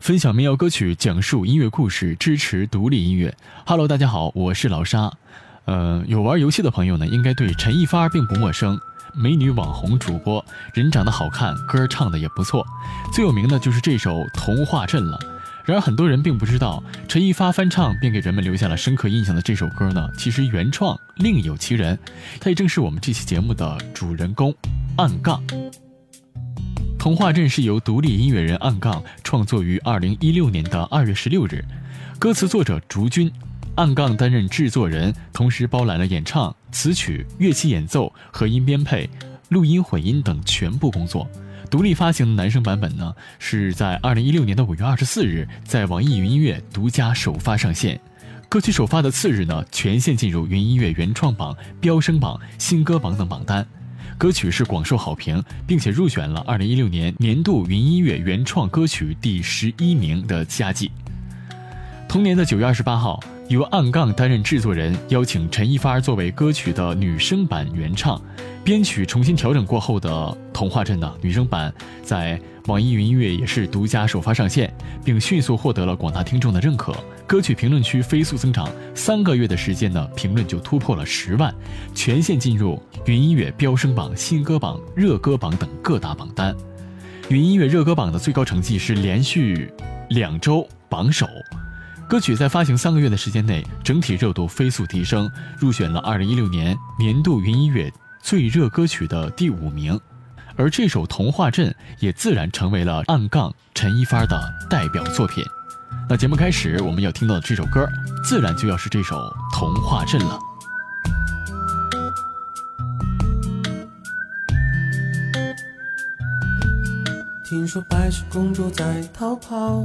分享民谣歌曲，讲述音乐故事，支持独立音乐。Hello，大家好，我是老沙。呃，有玩游戏的朋友呢，应该对陈一发并不陌生。美女网红主播，人长得好看，歌唱的也不错。最有名的就是这首《童话镇》了。然而，很多人并不知道，陈一发翻唱并给人们留下了深刻印象的这首歌呢，其实原创另有其人。他也正是我们这期节目的主人公——暗杠。童话镇是由独立音乐人暗杠创作于二零一六年的二月十六日，歌词作者竹君，暗杠担任制作人，同时包揽了演唱、词曲、乐器演奏、和音编配、录音混音等全部工作。独立发行的男声版本呢，是在二零一六年的五月二十四日在网易云音乐独家首发上线。歌曲首发的次日呢，全线进入云音乐原创榜、飙升榜、新歌榜等榜单。歌曲是广受好评，并且入选了二零一六年年度云音乐原创歌曲第十一名的佳绩。同年的九月二十八号，由暗杠担任制作人，邀请陈一发作为歌曲的女声版原唱。编曲重新调整过后的《童话镇》的女声版，在网易云音乐也是独家首发上线，并迅速获得了广大听众的认可。歌曲评论区飞速增长，三个月的时间呢，评论就突破了十万，全线进入云音乐飙升榜、新歌榜、热歌榜等各大榜单。云音乐热歌榜的最高成绩是连续两周榜首。歌曲在发行三个月的时间内，整体热度飞速提升，入选了二零一六年年度云音乐。最热歌曲的第五名，而这首《童话镇》也自然成为了暗杠陈一发的代表作品。那节目开始，我们要听到的这首歌，自然就要是这首《童话镇》了。听说白雪公主在逃跑，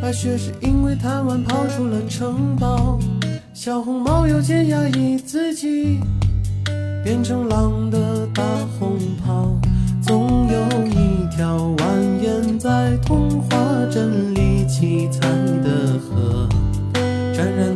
白雪是因为贪玩跑出了城堡。小红帽又见压抑自己。变成狼的大红袍，总有一条蜿蜒在童话镇里七彩的河，沾染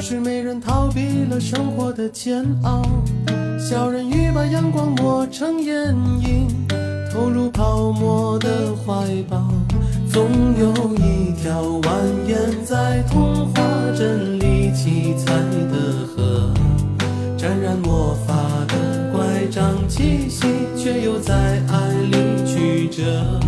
是没人逃避了生活的煎熬。小人鱼把阳光抹成眼影，投入泡沫的怀抱。总有一条蜿蜒在童话镇里七彩的河，沾染魔法的乖张气息，却又在爱里曲折。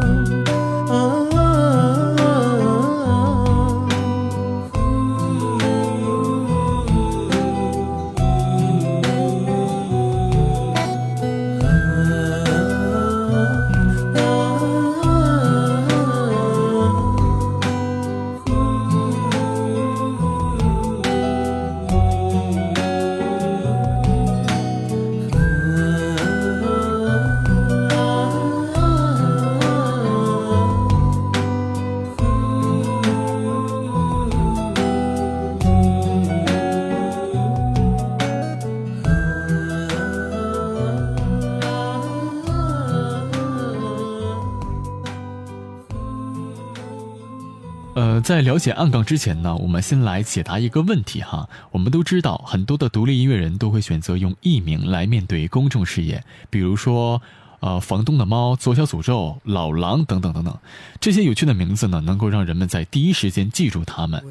在了解暗杠之前呢，我们先来解答一个问题哈。我们都知道，很多的独立音乐人都会选择用艺名来面对公众视野，比如说，呃，房东的猫、左小诅咒、老狼等等等等。这些有趣的名字呢，能够让人们在第一时间记住他们。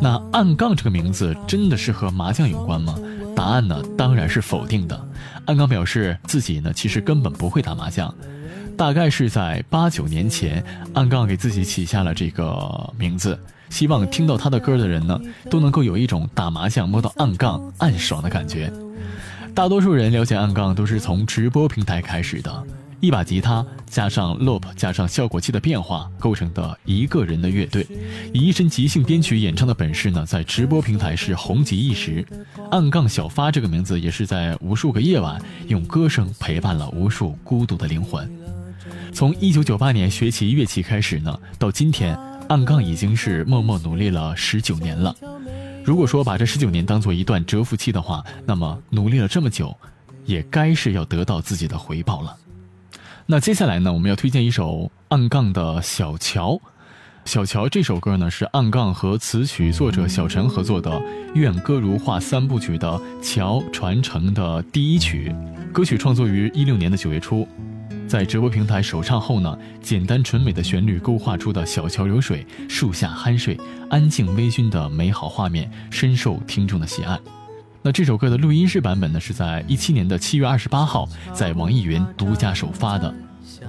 那暗杠这个名字真的是和麻将有关吗？答案呢，当然是否定的。暗杠表示自己呢，其实根本不会打麻将。大概是在八九年前，暗杠给自己起下了这个名字，希望听到他的歌的人呢，都能够有一种打麻将摸到暗杠暗爽的感觉。大多数人了解暗杠都是从直播平台开始的，一把吉他加上 loop 加上效果器的变化构成的一个人的乐队，以一身即兴编曲演唱的本事呢，在直播平台是红极一时。暗杠小发这个名字也是在无数个夜晚用歌声陪伴了无数孤独的灵魂。从一九九八年学习乐器开始呢，到今天，暗杠已经是默默努力了十九年了。如果说把这十九年当做一段蛰伏期的话，那么努力了这么久，也该是要得到自己的回报了。那接下来呢，我们要推荐一首暗杠的《小乔》。小乔这首歌呢，是暗杠和词曲作者小陈合作的《愿歌如画》三部曲的乔传承的第一曲。歌曲创作于一六年的九月初。在直播平台首唱后呢，简单纯美的旋律勾画出的小桥流水、树下酣睡、安静微醺的美好画面，深受听众的喜爱。那这首歌的录音室版本呢，是在一七年的七月二十八号在网易云独家首发的。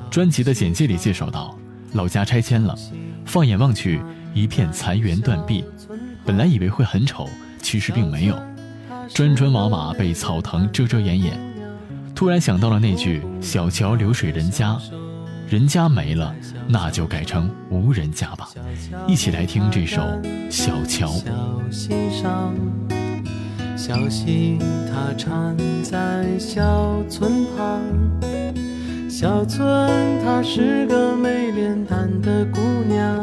专辑的简介里介绍到，老家拆迁了，放眼望去一片残垣断壁，本来以为会很丑，其实并没有，砖砖瓦瓦被草藤遮遮掩掩。突然想到了那句“小桥流水人家”，人家没了，那就改成无人家吧。一起来听这首《小桥》。小溪上，小溪它缠在小村旁，小村她是个没脸蛋的姑娘。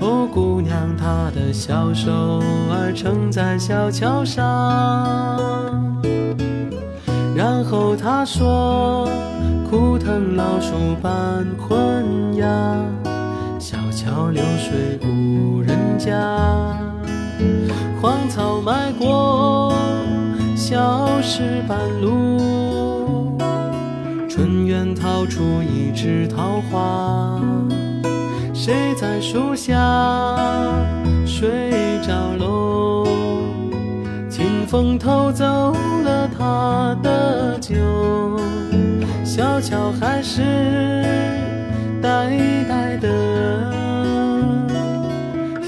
哦，姑娘，她的小手儿撑在小桥上。然后他说：“枯藤老树伴昏鸦，小桥流水无人家。荒草埋过小石板路，春园掏出一枝桃花。谁在树下睡着喽？风偷走了他的。”酒，小桥还是呆呆的，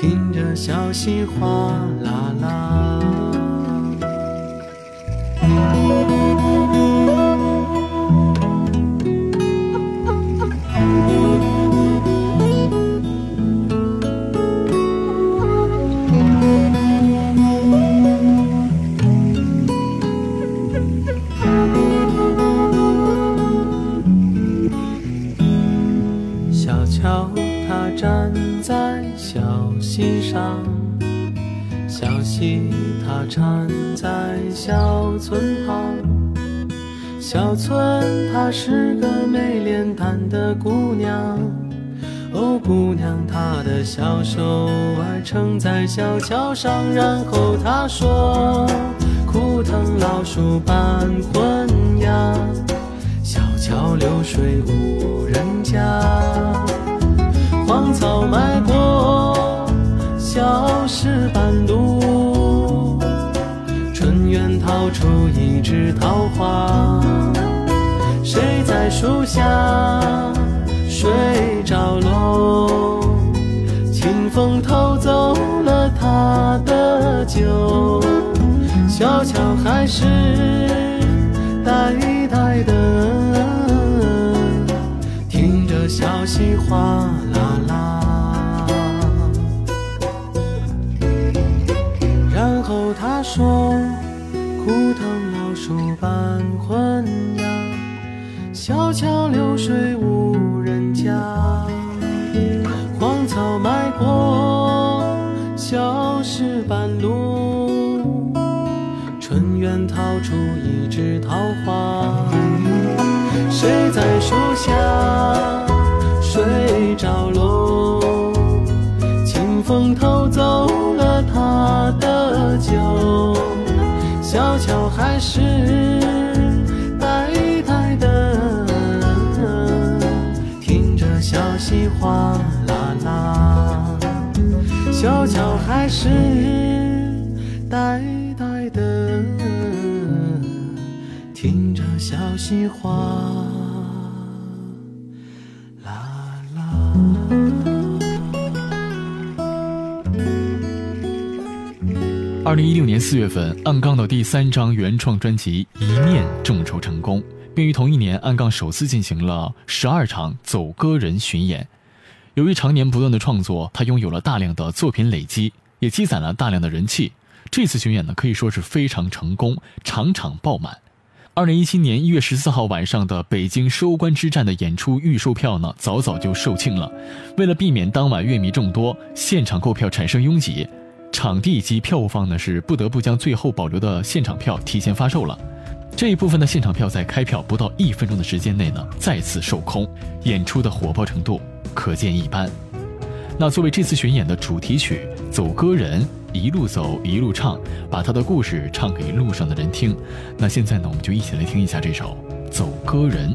听着小溪哗啦啦。小溪上小溪她缠在小村旁小村她是个美脸蛋的姑娘哦姑娘她的小手儿撑在小桥上然后她说枯藤老树伴昏鸦。小桥流水无人家。荒草埋过，小石板路，春园掏出一枝桃花，谁在树下？睡着喽，清风偷走了他的酒，小桥还是呆呆的，听着小溪哗哗啦啦，小桥还是呆呆的，听着小溪哗啦啦。二零一六年四月份，暗杠的第三张原创专辑《一念》众筹成功。并于同一年，暗杠首次进行了十二场走歌人巡演。由于常年不断的创作，他拥有了大量的作品累积，也积攒了大量的人气。这次巡演呢，可以说是非常成功，场场爆满。二零一七年一月十四号晚上的北京收官之战的演出预售票呢，早早就售罄了。为了避免当晚乐迷众多，现场购票产生拥挤，场地及票务方呢是不得不将最后保留的现场票提前发售了。这一部分的现场票在开票不到一分钟的时间内呢，再次售空，演出的火爆程度可见一斑。那作为这次巡演的主题曲《走歌人》，一路走一路唱，把他的故事唱给路上的人听。那现在呢，我们就一起来听一下这首《走歌人》。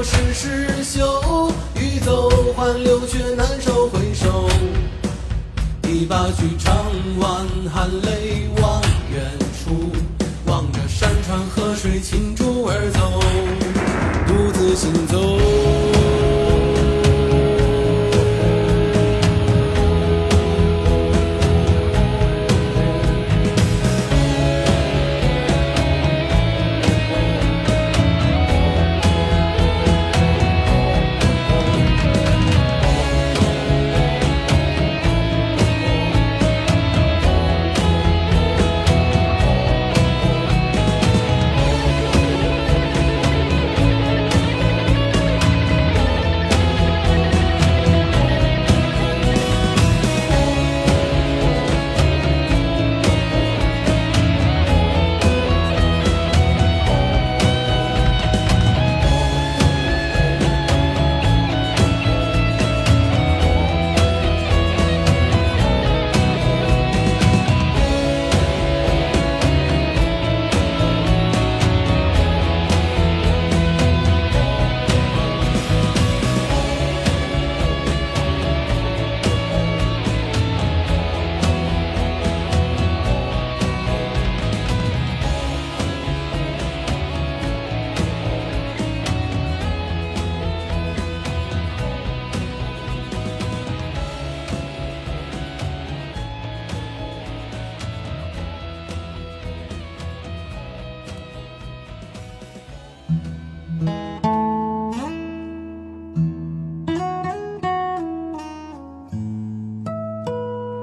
唱到世事休，欲走还留却难收回首。第八句唱完含泪望远处，望着山川河水倾注而走，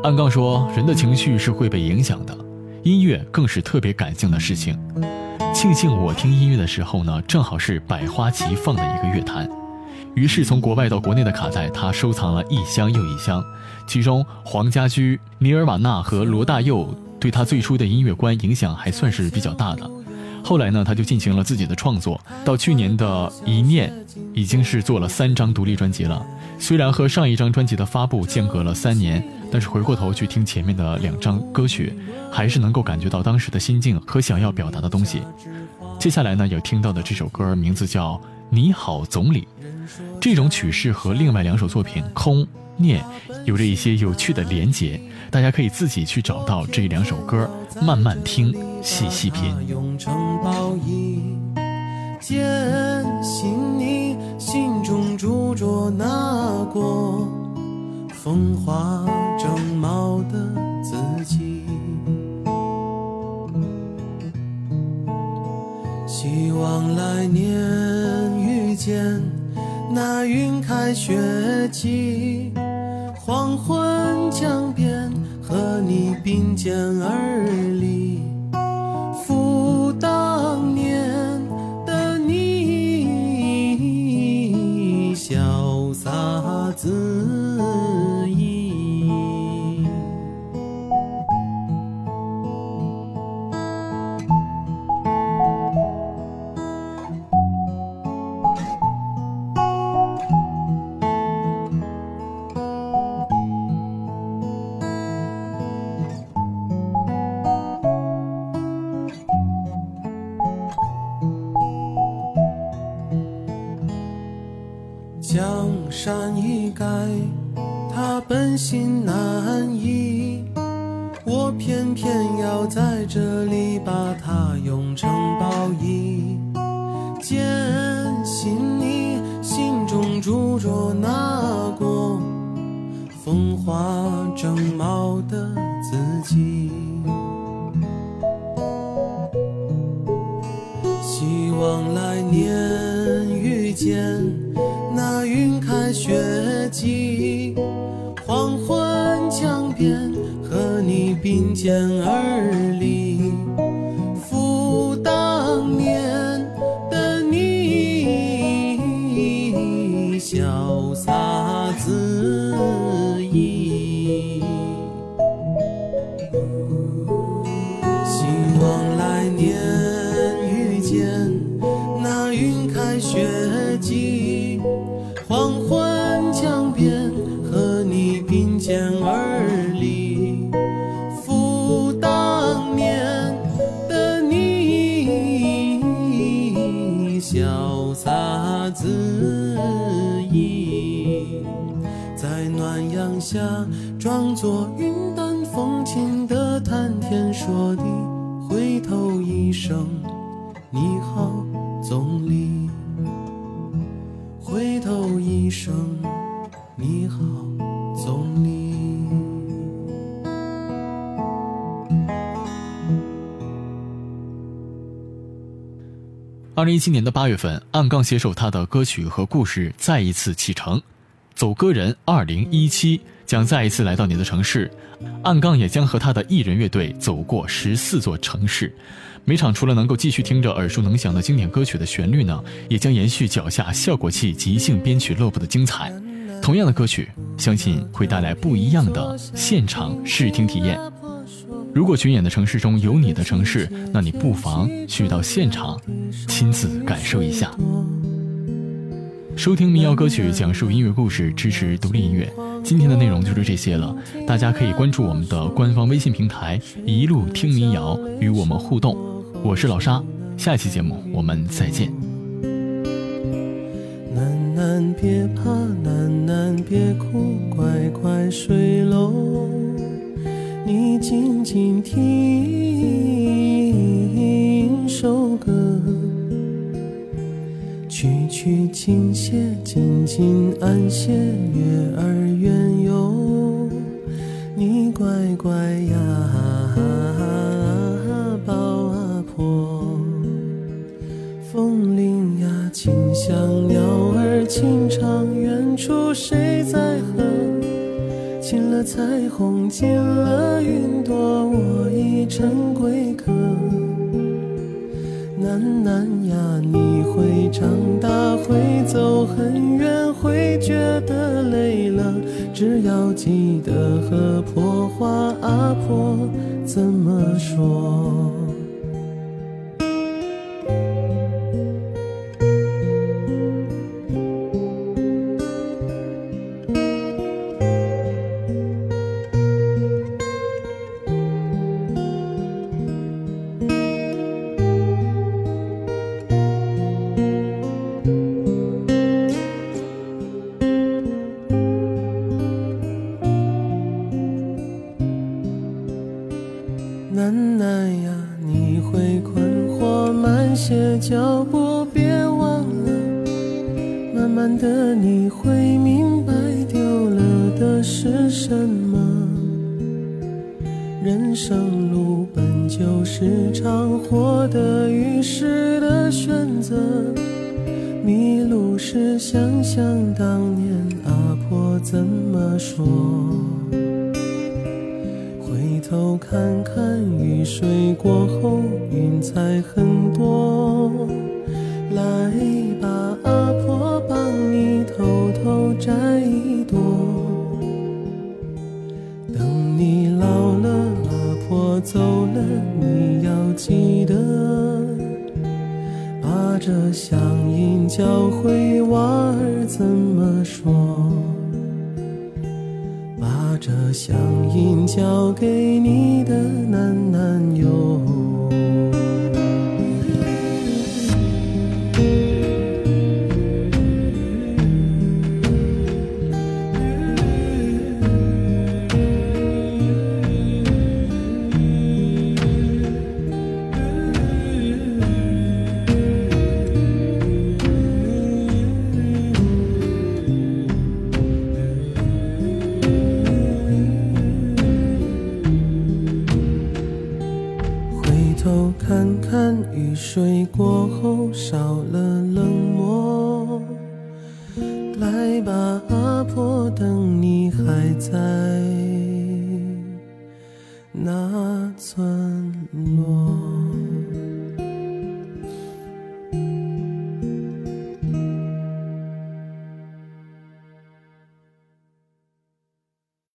安刚说，人的情绪是会被影响的，音乐更是特别感性的事情。庆幸我听音乐的时候呢，正好是百花齐放的一个乐坛，于是从国外到国内的卡带，他收藏了一箱又一箱。其中，黄家驹、尼尔瓦纳和罗大佑对他最初的音乐观影响还算是比较大的。后来呢，他就进行了自己的创作，到去年的一念，已经是做了三张独立专辑了。虽然和上一张专辑的发布间隔了三年，但是回过头去听前面的两张歌曲，还是能够感觉到当时的心境和想要表达的东西。接下来呢，要听到的这首歌名字叫《你好，总理》，这种曲式和另外两首作品《空》《念》有着一些有趣的连结，大家可以自己去找到这两首歌，慢慢听，细细品。用城堡一坚信你心中住着那过风华正茂的自己。希望来年遇见那云开雪霁，黄昏江边和你并肩而立。着那过风华正茂的自己。希望来年遇见那云开雪霁，黄昏江边和你并肩而恍惚零一七年的八月份，暗杠携手他的歌曲和故事再一次启程，《走歌人二零一七》将再一次来到你的城市。暗杠也将和他的艺人乐队走过十四座城市，每场除了能够继续听着耳熟能详的经典歌曲的旋律呢，也将延续脚下效果器即兴编曲乐部的精彩。同样的歌曲，相信会带来不一样的现场试听体验。如果巡演的城市中有你的城市，那你不妨去到现场，亲自感受一下。收听民谣歌曲，讲述音乐故事，支持独立音乐。今天的内容就是这些了，大家可以关注我们的官方微信平台“一路听民谣”，与我们互动。我是老沙，下期节目我们再见。楠楠别怕，楠楠别哭，乖乖睡喽。你静静听首歌，曲曲轻些，静静安歇，月儿圆。彩虹，进了云朵，我已成归客。楠楠呀，你会长大，会走很远，会觉得累了，只要记得和婆花阿婆怎么说。是想想当年阿婆怎么说。回头看看雨水过后，云彩很多。来吧，阿婆帮你偷偷摘一朵。等你老了，阿婆走了，你要记得把这香教会娃儿怎么说。把这乡音交给你的